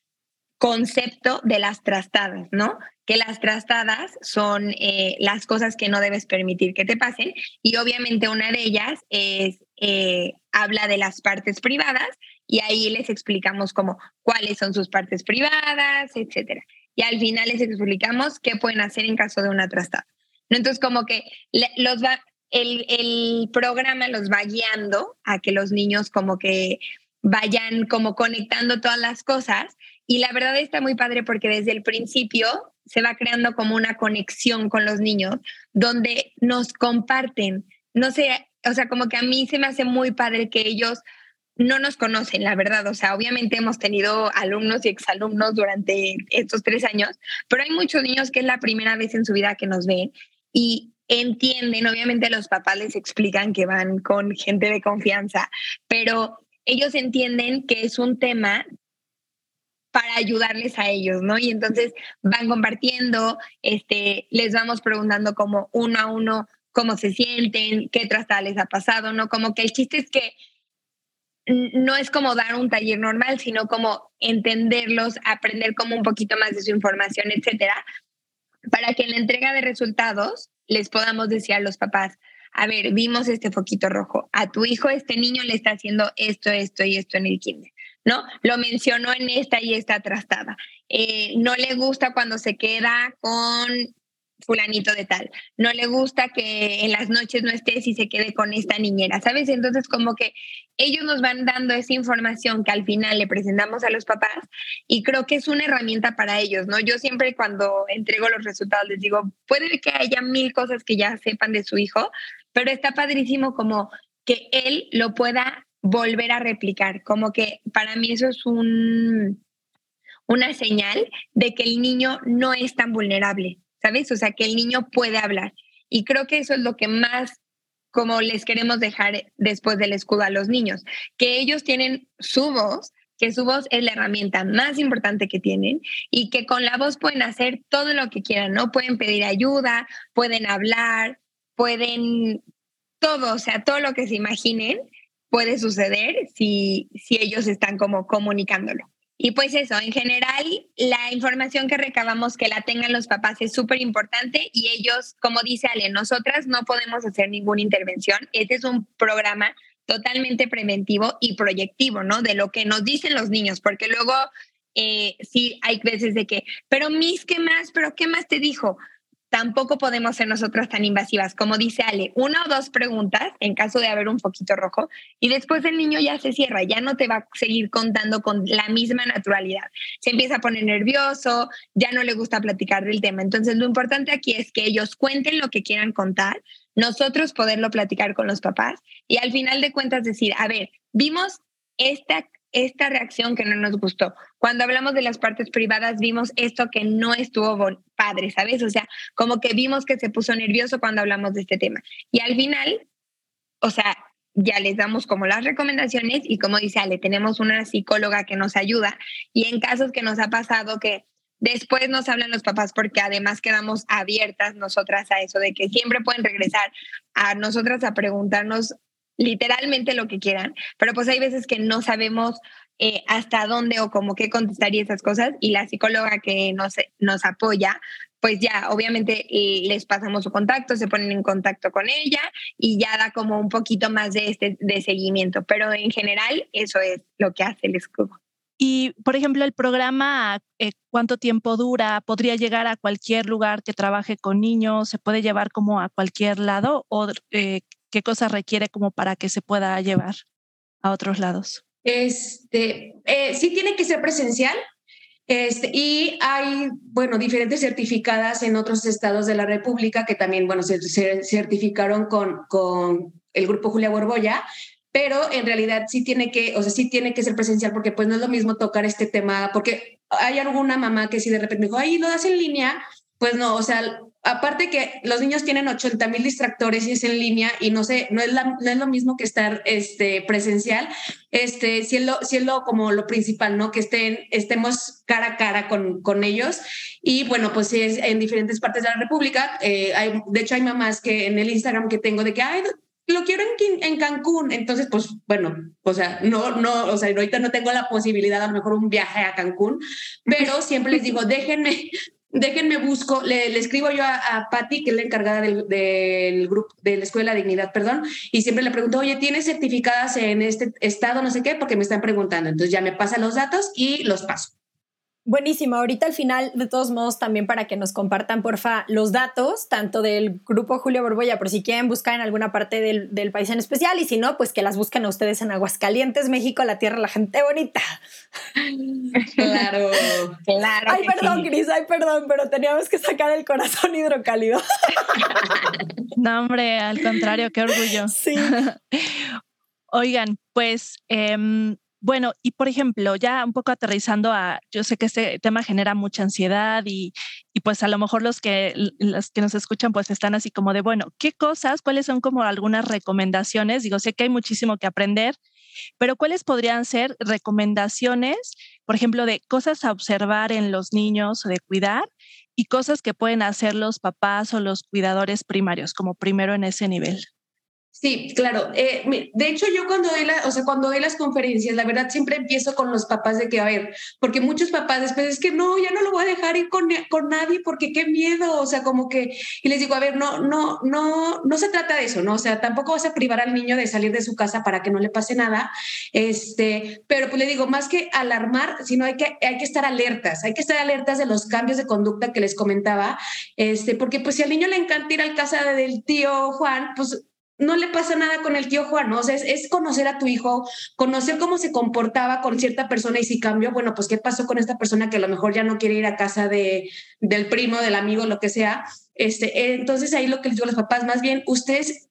concepto de las trastadas, ¿no? Que las trastadas son eh, las cosas que no debes permitir que te pasen y obviamente una de ellas es, eh, habla de las partes privadas y ahí les explicamos como cuáles son sus partes privadas, etcétera y al final les explicamos qué pueden hacer en caso de una trastada. Entonces, como que los va, el, el programa los va guiando a que los niños como que vayan como conectando todas las cosas y la verdad está muy padre porque desde el principio se va creando como una conexión con los niños donde nos comparten, no sé, o sea, como que a mí se me hace muy padre que ellos no nos conocen, la verdad. O sea, obviamente hemos tenido alumnos y exalumnos durante estos tres años, pero hay muchos niños que es la primera vez en su vida que nos ven y entienden, obviamente los papás les explican que van con gente de confianza, pero ellos entienden que es un tema para ayudarles a ellos, ¿no? Y entonces van compartiendo, este, les vamos preguntando como uno a uno cómo se sienten, qué trastada les ha pasado, ¿no? Como que el chiste es que no es como dar un taller normal, sino como entenderlos, aprender como un poquito más de su información, etcétera, para que en la entrega de resultados les podamos decir a los papás, a ver, vimos este foquito rojo, a tu hijo, este niño le está haciendo esto, esto y esto en el kinder, ¿no? Lo mencionó en esta y esta trastada. Eh, no le gusta cuando se queda con fulanito de tal. No le gusta que en las noches no estés y se quede con esta niñera, ¿sabes? Entonces como que ellos nos van dando esa información que al final le presentamos a los papás y creo que es una herramienta para ellos, ¿no? Yo siempre cuando entrego los resultados les digo, puede que haya mil cosas que ya sepan de su hijo, pero está padrísimo como que él lo pueda volver a replicar, como que para mí eso es un una señal de que el niño no es tan vulnerable, O sea, que el niño puede hablar. Y creo que eso es lo que más como les queremos dejar después del escudo a los niños, que ellos tienen su voz, que su voz es la herramienta más importante que tienen y que con la voz pueden hacer todo lo que quieran, ¿no? Pueden pedir ayuda, pueden hablar, pueden todo, o sea, todo lo que se imaginen puede suceder si, si ellos están como comunicándolo. Y pues eso, en general, la información que recabamos que la tengan los papás es súper importante y ellos, como dice Ale, nosotras no podemos hacer ninguna intervención. Este es un programa totalmente preventivo y proyectivo, ¿no? De lo que nos dicen los niños, porque luego eh, sí hay veces de que, pero mis, ¿qué más? ¿Pero qué más te dijo? Tampoco podemos ser nosotras tan invasivas. Como dice Ale, una o dos preguntas en caso de haber un poquito rojo y después el niño ya se cierra, ya no te va a seguir contando con la misma naturalidad. Se empieza a poner nervioso, ya no le gusta platicar del tema. Entonces, lo importante aquí es que ellos cuenten lo que quieran contar, nosotros poderlo platicar con los papás y al final de cuentas decir, a ver, vimos esta esta reacción que no nos gustó. Cuando hablamos de las partes privadas, vimos esto que no estuvo padre, ¿sabes? O sea, como que vimos que se puso nervioso cuando hablamos de este tema. Y al final, o sea, ya les damos como las recomendaciones y como dice Ale, tenemos una psicóloga que nos ayuda y en casos que nos ha pasado que después nos hablan los papás porque además quedamos abiertas nosotras a eso, de que siempre pueden regresar a nosotras a preguntarnos literalmente lo que quieran, pero pues hay veces que no sabemos eh, hasta dónde o cómo qué contestaría esas cosas y la psicóloga que nos, nos apoya, pues ya obviamente les pasamos su contacto, se ponen en contacto con ella y ya da como un poquito más de, este, de seguimiento, pero en general eso es lo que hace el escudo. Y, por ejemplo, el programa, eh, ¿cuánto tiempo dura? ¿Podría llegar a cualquier lugar que trabaje con niños? ¿Se puede llevar como a cualquier lado? ¿O eh, qué cosas requiere como para que se pueda llevar a otros lados? Este, eh, sí tiene que ser presencial. Este, y hay, bueno, diferentes certificadas en otros estados de la República que también, bueno, se, se certificaron con, con el grupo Julia Borboya, pero en realidad sí tiene que, o sea, sí tiene que ser presencial porque pues no es lo mismo tocar este tema, porque hay alguna mamá que si de repente me dijo, ay, lo das en línea, pues no, o sea, aparte que los niños tienen 80 mil distractores y es en línea y no sé, no es, la, no es lo mismo que estar este, presencial, este, si es, como lo principal, ¿no? Que estén, estemos cara a cara con, con ellos. Y bueno, pues es en diferentes partes de la República. Eh, hay, de hecho, hay mamás que en el Instagram que tengo de que, ay, lo quiero en, en, Cancún. Entonces, pues bueno, o sea, no, no, o sea, ahorita no tengo la posibilidad, a lo mejor un viaje a Cancún, pero siempre les digo, déjenme, déjenme busco, le, escribo yo a, a Patti, que es la encargada del, grupo, de la Escuela Dignidad, perdón, y siempre le pregunto, oye, ¿tienes certificadas en este estado, no sé qué? Porque me están preguntando. Entonces ya me pasa los datos y los paso. Buenísimo. Ahorita al final, de todos modos, también para que nos compartan, porfa, los datos, tanto del grupo Julio Borboya, por si quieren buscar en alguna parte del, del, país en especial, y si no, pues que las busquen a ustedes en Aguascalientes, México, la tierra, la gente bonita. Claro, claro. Ay, perdón, sí. Cris, ay, perdón, pero teníamos que sacar el corazón hidrocálido. no, hombre, al contrario, qué orgullo. Sí. [laughs] Oigan, pues eh, bueno, y por ejemplo, ya un poco aterrizando a, yo sé que este tema genera mucha ansiedad y, y, pues a lo mejor los que, los que nos escuchan pues están así como de, bueno, ¿qué cosas, cuáles son como algunas recomendaciones? Digo, sé que hay muchísimo que aprender, pero ¿cuáles podrían ser recomendaciones, por ejemplo, de cosas a observar en los niños o de cuidar y cosas que pueden hacer los papás o los cuidadores primarios, como primero en ese nivel? Sí, claro. Eh, de hecho, yo cuando doy, la, o sea, cuando doy las conferencias, la verdad siempre empiezo con los papás de que, a ver, porque muchos papás después es que no, ya no lo voy a dejar ir con, con nadie porque qué miedo, o sea, como que, y les digo, a ver, no, no, no, no se trata de eso, ¿no? O sea, tampoco vas a privar al niño de salir de su casa para que no le pase nada, este, pero pues le digo, más que alarmar, sino hay que, hay que estar alertas, hay que estar alertas de los cambios de conducta que les comentaba, este, porque pues si al niño le encanta ir al casa del tío Juan, pues no le pasa nada con el tío Juan. O sea, es, es, conocer a tu hijo, conocer cómo se comportaba con cierta persona y si cambió, bueno, pues qué pasó con esta persona que a lo mejor ya no quiere ir a casa de, del primo, del amigo, lo que sea. Este, entonces ahí lo que les digo a los papás, más bien ustedes,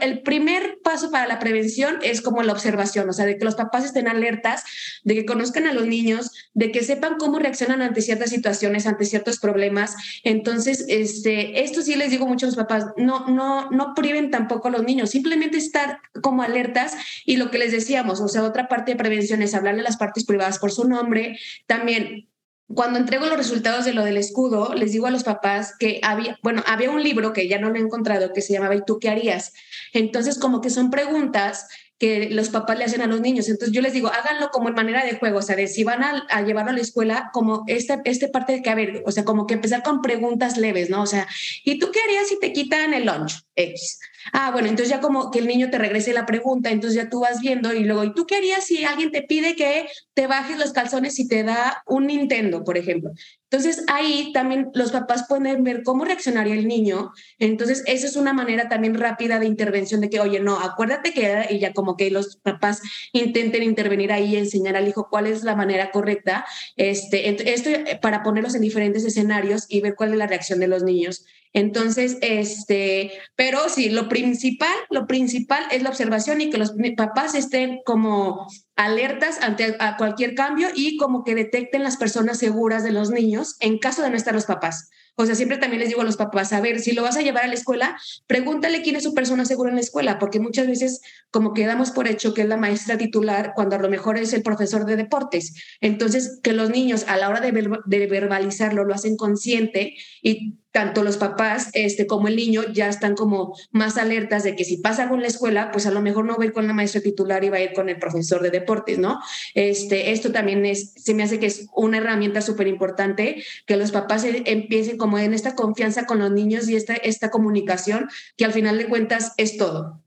el primer paso para la prevención es como la observación, o sea, de que los papás estén alertas, de que conozcan a los niños, de que sepan cómo reaccionan ante ciertas situaciones, ante ciertos problemas. Entonces, este, esto sí les digo mucho a los papás, no, no, no priven tampoco a los niños, simplemente estar como alertas y lo que les decíamos, o sea, otra parte de prevención es hablarle a las partes privadas por su nombre, también cuando entrego los resultados de lo del escudo, les digo a los papás que había, bueno, había un libro que ya no lo he encontrado que se llamaba ¿Y tú qué harías? Entonces, como que son preguntas que los papás le hacen a los niños. Entonces yo les digo, háganlo como en manera de juego, o sea, de si van a, a llevarlo a la escuela, como esta este parte de que, a ver, o sea, como que empezar con preguntas leves, ¿no? O sea, ¿y tú qué harías si te quitan el lunch? X. Ah, bueno, entonces ya como que el niño te regrese la pregunta, entonces ya tú vas viendo y luego, ¿y tú qué harías si alguien te pide que te bajes los calzones y te da un Nintendo, por ejemplo? Entonces ahí también los papás pueden ver cómo reaccionaría el niño. Entonces esa es una manera también rápida de intervención de que, oye, no, acuérdate que y ya como que los papás intenten intervenir ahí y enseñar al hijo cuál es la manera correcta. Este, esto para ponerlos en diferentes escenarios y ver cuál es la reacción de los niños. Entonces, este, pero sí, lo principal, lo principal es la observación y que los papás estén como alertas ante cualquier cambio y como que detecten las personas seguras de los niños en caso de no estar los papás. O sea, siempre también les digo a los papás, a ver, si lo vas a llevar a la escuela, pregúntale quién es su persona segura en la escuela, porque muchas veces como quedamos por hecho que es la maestra titular cuando a lo mejor es el profesor de deportes. Entonces, que los niños a la hora de, de verbalizarlo lo hacen consciente y tanto los papás este, como el niño ya están como más alertas de que si pasa algo en la escuela, pues a lo mejor no va a ir con la maestra titular y va a ir con el profesor de deportes, ¿no? Este, esto también es, se me hace que es una herramienta súper importante que los papás e, empiecen como en esta confianza con los niños y esta, esta comunicación que al final de cuentas es todo.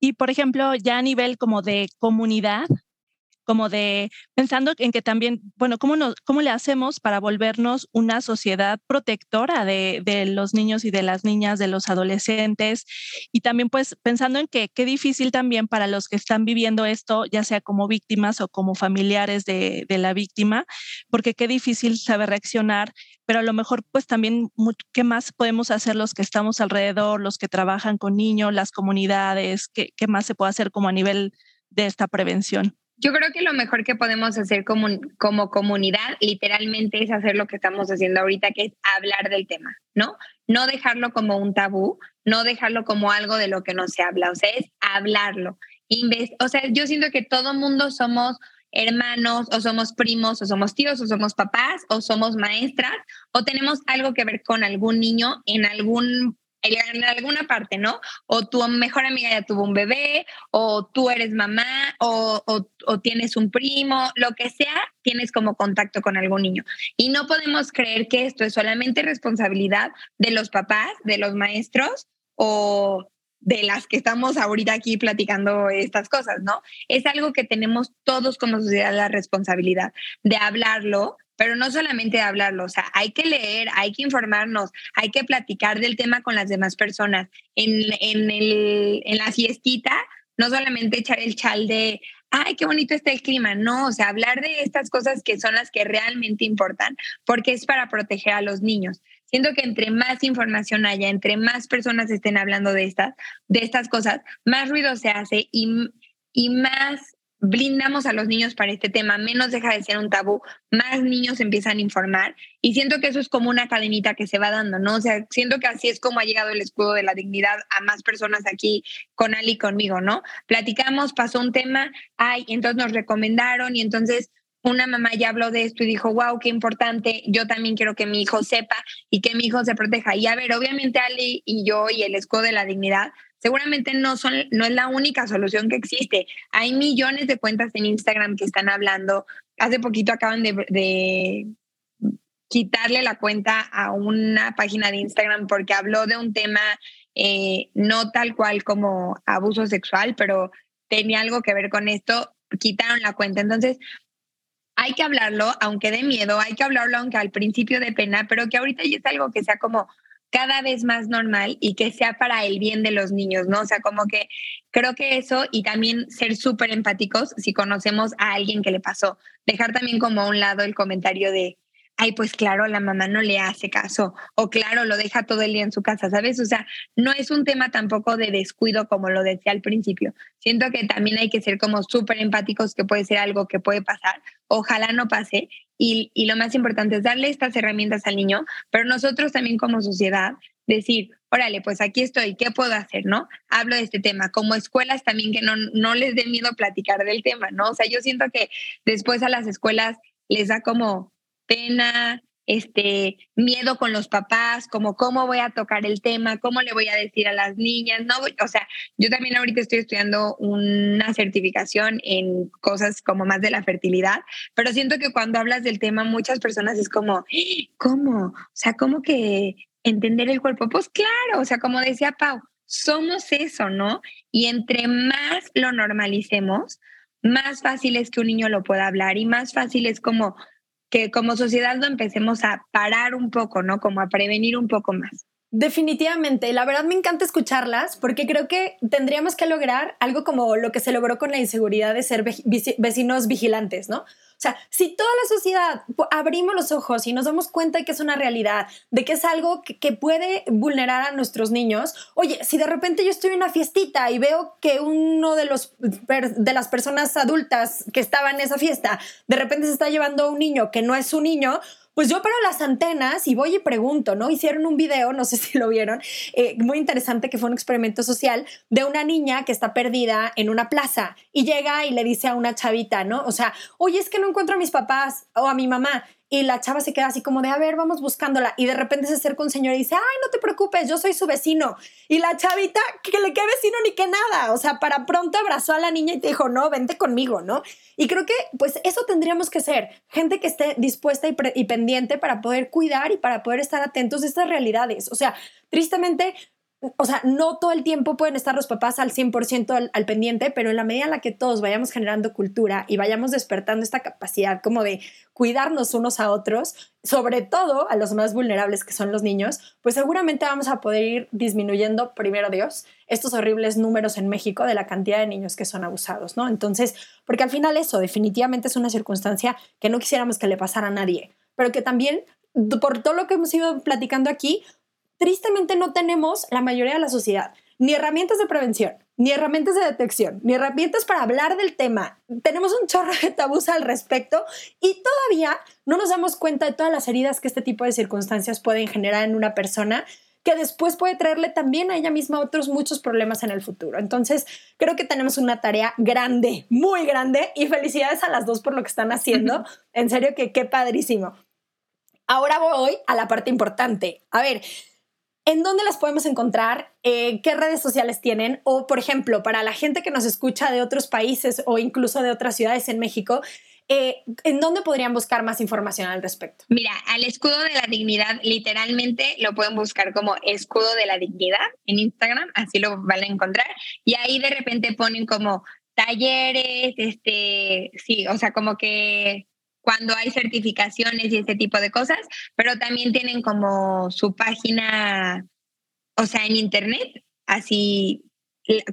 Y por ejemplo, ya a nivel como de comunidad, como de pensando en que también, bueno, ¿cómo, nos, cómo le hacemos para volvernos una sociedad protectora de, de, los niños y de las niñas, de los adolescentes? Y también pues pensando en que qué difícil también para los que están viviendo esto, ya sea como víctimas o como familiares de, de la víctima, porque qué difícil saber reaccionar, pero a lo mejor pues también qué más podemos hacer los que estamos alrededor, los que trabajan con niños, las comunidades, qué, qué más se puede hacer como a nivel de esta prevención. Yo creo que lo mejor que podemos hacer como, como comunidad literalmente es hacer lo que estamos haciendo ahorita, que es hablar del tema, ¿no? No dejarlo como un tabú, no dejarlo como algo de lo que no se habla, o sea, es hablarlo. o sea, yo siento que todo mundo somos hermanos o somos primos o somos tíos o somos papás o somos maestras o tenemos algo que ver con algún niño en algún en alguna parte, ¿no? O tu mejor amiga ya tuvo un bebé, o tú eres mamá, o, tienes un primo, lo que sea, tienes como contacto con algún niño. Y no podemos creer que esto es solamente responsabilidad de los papás, de los maestros o de las que estamos ahorita aquí platicando estas cosas, ¿no? Es algo que tenemos todos como sociedad la responsabilidad de hablarlo, pero no solamente hablarlo, o sea, hay que leer, hay que informarnos, hay que platicar del tema con las demás personas. En, en, el, en la siestita, no solamente echar el chal de, ay, qué bonito está el clima, no, o sea, hablar de estas cosas que son las que realmente importan, porque es para proteger a los niños. Siento que entre más información haya, entre más personas estén hablando de estas, de estas cosas, más ruido se hace y, y más blindamos a los niños para este tema, menos deja de ser un tabú, más niños empiezan a informar y siento que eso es como una cadenita que se va dando, ¿no? O sea, siento que así es como ha llegado el escudo de la dignidad a más personas aquí con Ali y conmigo, ¿no? Platicamos, pasó un tema, ay, entonces nos recomendaron y entonces una mamá ya habló de esto y dijo, wow, qué importante, yo también quiero que mi hijo sepa y que mi hijo se proteja. Y a ver, obviamente Ali y yo y el escudo de la dignidad seguramente no, son, no es la única solución que existe. Hay millones de cuentas en Instagram que están hablando. Hace poquito acaban de, quitarle la cuenta a una página de Instagram porque habló de un tema eh, no tal cual como abuso sexual, pero tenía algo que ver con esto, quitaron la cuenta. Entonces, hay que hablarlo, aunque de miedo, hay que hablarlo, aunque al principio de pena, pero que ahorita ya es algo que sea como cada vez más normal y que sea para el bien de los niños, ¿no? O sea, como que creo que eso y también ser súper empáticos si conocemos a alguien que le pasó. Dejar también como a un lado el comentario de, ay, pues claro, la mamá no le hace caso, o claro, lo deja todo el día en su casa, ¿sabes? O sea, no es un tema tampoco de descuido como lo decía al principio. Siento que también hay que ser como súper empáticos, que puede ser algo que puede pasar, ojalá no pase, y, y lo más importante es darle estas herramientas al niño, pero nosotros también como sociedad decir, órale, pues aquí estoy, ¿qué puedo hacer, no? Hablo de este tema, como escuelas también que no, no les dé miedo platicar del tema, ¿no? O sea, yo siento que después a las escuelas les da como pena, este miedo con los papás, como cómo voy a tocar el tema, cómo le voy a decir a las niñas, no, o sea, yo también ahorita estoy estudiando una certificación en cosas como más de la fertilidad, pero siento que cuando hablas del tema muchas personas es como, ¿cómo? O sea, ¿cómo que entender el cuerpo? Pues claro, o sea, como decía Pau, somos eso, ¿no? Y entre más lo normalicemos, más fácil es que un niño lo pueda hablar y más fácil es como que como sociedad lo empecemos a parar un poco, ¿no? Como a prevenir un poco más. Definitivamente, la verdad me encanta escucharlas porque creo que tendríamos que lograr algo como lo que se logró con la inseguridad de ser vecinos vigilantes, ¿no? Sea, si toda la sociedad abrimos los ojos y nos damos cuenta de que es una realidad, de que es algo que, que puede vulnerar a nuestros niños, oye, si de repente yo estoy en una fiestita y veo que uno de, los, de las personas adultas que estaba en esa fiesta de repente se está llevando a un niño que no es su niño, pues yo paro las antenas y voy y pregunto, ¿no? Hicieron un video, no sé [laughs] si lo vieron, eh, muy interesante que fue un experimento social de una niña que está perdida en una plaza y llega y le dice a una chavita, ¿no? O sea, oye, es que no encuentro a mis papás o a mi mamá y la chava se queda así como de, a ver, vamos buscándola. Y de repente se acerca un señor y dice, ay, no te preocupes, yo soy su vecino. Y la chavita, que le quede vecino ni que nada. O sea, para pronto abrazó a la niña y te dijo, no, vente conmigo, ¿no? Y creo que, pues, eso tendríamos que ser. Gente que esté dispuesta y, y pendiente para poder cuidar y para poder estar atentos a estas realidades. O sea, tristemente, o sea, no todo el tiempo pueden estar los papás al 100% al, pendiente, pero en la medida en la que todos vayamos generando cultura y vayamos despertando esta capacidad como de cuidarnos unos a otros, sobre todo a los más vulnerables que son los niños, pues seguramente vamos a poder ir disminuyendo, primero Dios, estos horribles números en México de la cantidad de niños que son abusados, ¿no? Entonces, porque al final eso definitivamente es una circunstancia que no quisiéramos que le pasara a nadie, pero que también por todo lo que hemos ido platicando aquí, tristemente no tenemos la mayoría de la sociedad ni herramientas de prevención, ni herramientas de detección, ni herramientas para hablar del tema. Tenemos un chorro de tabús al respecto y todavía no nos damos cuenta de todas las heridas que este tipo de circunstancias pueden generar en una persona que después puede traerle también a ella misma otros muchos problemas en el futuro. Entonces, creo que tenemos una tarea grande, muy grande, y felicidades a las dos por lo que están haciendo. En serio que qué padrísimo. Ahora voy a la parte importante. A ver, ¿En dónde las podemos encontrar? Eh, ¿Qué redes sociales tienen? O, por ejemplo, para la gente que nos escucha de otros países o incluso de otras ciudades en México, eh, ¿en dónde podrían buscar más información al respecto? Mira, al escudo de la dignidad, literalmente lo pueden buscar como escudo de la dignidad en Instagram, así lo van a encontrar. Y ahí de repente ponen como talleres, este, sí, o sea, como que cuando hay certificaciones y ese tipo de cosas, pero también tienen como su página, o sea, en internet, así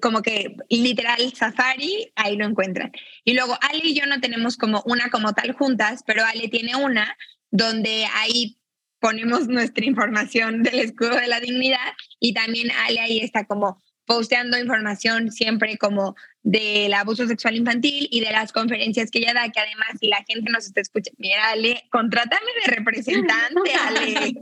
como que literal Safari, ahí lo encuentran. Y luego Ale y yo no tenemos como una como tal juntas, pero Ale tiene una donde ahí ponemos [laughs] nuestra información del escudo de la dignidad y también Ale ahí está como posteando información siempre como del abuso sexual infantil y de las conferencias que ella da, que además si la gente nos está escuchando, mira, Ale, contrátame de representante, [laughs] Ale.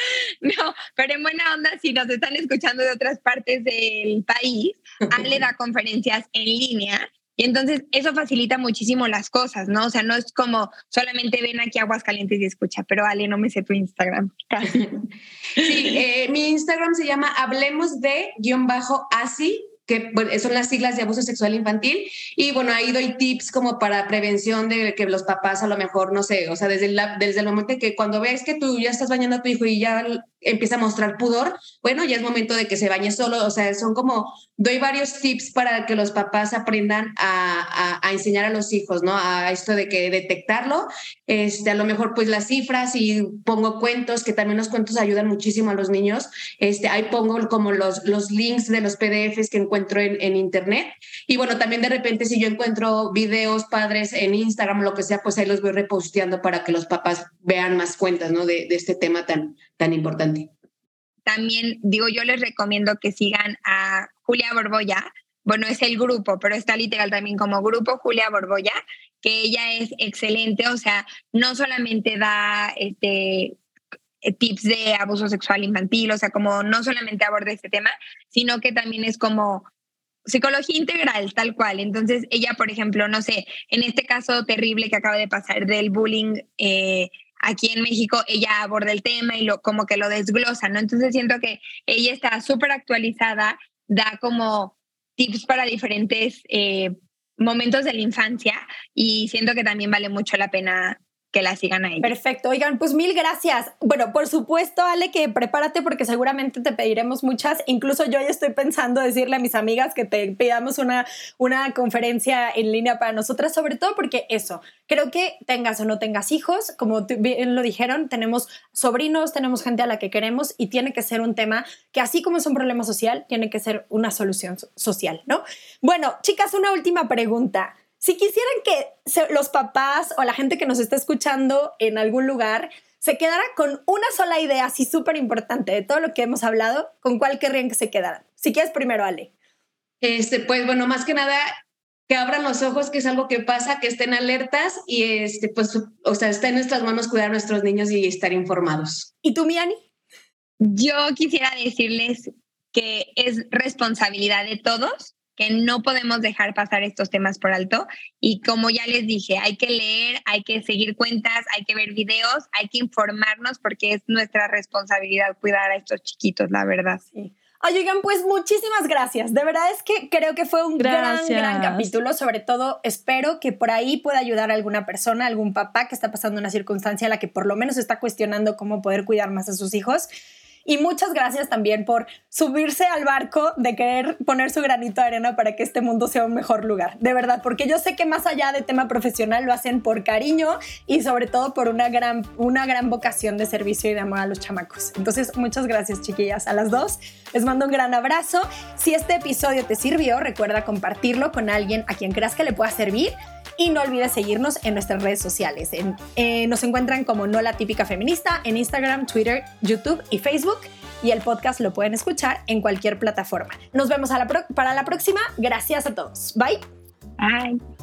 [laughs] no, pero en buena onda, si nos están escuchando de otras partes del país, Ale da [laughs] conferencias en línea y entonces eso facilita muchísimo las cosas, ¿no? O sea, no es como solamente ven aquí aguas calientes y escucha, pero Ale, no me sé tu Instagram. sí, eh, mi Instagram se llama hablemos de guion bajo así que son las siglas de abuso sexual infantil. Y bueno, ahí doy tips como para prevención de que los papás a lo mejor, no sé, o sea, desde el, desde el momento que cuando ves que tú ya estás bañando a tu hijo y ya empieza a mostrar pudor, bueno, ya es momento de que se bañe solo. O sea, son como, doy varios tips para que los papás aprendan a, a, enseñar a los hijos, ¿no? A esto de que detectarlo. Este, a lo mejor pues las cifras y pongo cuentos, que también los cuentos ayudan muchísimo a los niños. Este, ahí pongo como los, los links de los PDFs que encuentro en, en internet. Y bueno, también de repente si yo encuentro videos padres en Instagram, lo que sea, pues ahí los voy reposteando para que los papás vean más cuentas, ¿no? De, de este tema tan, tan importante. También digo, yo les recomiendo que sigan a Julia Borboya. Bueno, es el grupo, pero está literal también como grupo Julia Borboya, que ella es excelente, o sea, no solamente da este tips de abuso sexual infantil, o sea, como no solamente aborda este tema, sino que también es como psicología integral, tal cual. Entonces, ella, por ejemplo, no sé, en este caso terrible que acaba de pasar del bullying eh, aquí en México ella aborda el tema y lo, como que lo desglosa, ¿no? Entonces siento que ella está súper actualizada, da como tips para diferentes eh, momentos de la infancia y siento que también vale mucho la pena que la sigan ahí. Perfecto. Oigan, pues mil gracias. Bueno, por supuesto, Ale, que prepárate porque seguramente te pediremos muchas. Incluso yo ya estoy pensando decirle a mis amigas que te pidamos una, una conferencia en línea para nosotras, sobre todo porque eso, creo que tengas o no tengas hijos, como bien lo dijeron, tenemos sobrinos, tenemos gente a la que queremos y tiene que ser un tema que así como es un problema social, tiene que ser una solución social, ¿no? Bueno, chicas, una última pregunta. Si quisieran que los papás o la gente que nos está escuchando en algún lugar se quedara con una sola idea así súper importante de todo lo que hemos hablado, ¿con cuál querrían que se quedaran? Si quieres primero, Ale. Este, pues bueno, más que nada que abran los ojos, que es algo que pasa, que estén alertas y este, pues, o sea, está en nuestras manos cuidar a nuestros niños y estar informados. ¿Y tú, Miani? Yo quisiera decirles que es responsabilidad de todos, que no podemos dejar pasar estos temas por alto. Y como ya les dije, hay que leer, hay que seguir cuentas, hay que ver videos, hay que informarnos porque es nuestra responsabilidad cuidar a estos chiquitos, la verdad. Sí. oigan, pues muchísimas gracias. De verdad es que creo que fue un gran, gran capítulo. Sobre todo, espero que por ahí pueda ayudar a alguna persona, algún papá que está pasando una circunstancia a la que por lo menos está cuestionando cómo poder cuidar más a sus hijos. Y muchas gracias también por subirse al barco de querer poner su granito de arena para que este mundo sea un mejor lugar. De verdad, porque yo sé que más allá de tema profesional lo hacen por cariño y sobre todo por una gran, una gran vocación de servicio y de amor a los chamacos. Entonces, muchas gracias, chiquillas, a las dos. Les mando un gran abrazo. Si este episodio te sirvió, recuerda compartirlo con alguien a quien creas que le pueda servir. Y no olvides seguirnos en nuestras redes sociales. Eh, nos encuentran como No la Típica Feminista en Instagram, Twitter, YouTube y Facebook. Y el podcast lo pueden escuchar en cualquier plataforma. Nos vemos para la próxima. Gracias a todos. Bye. Bye.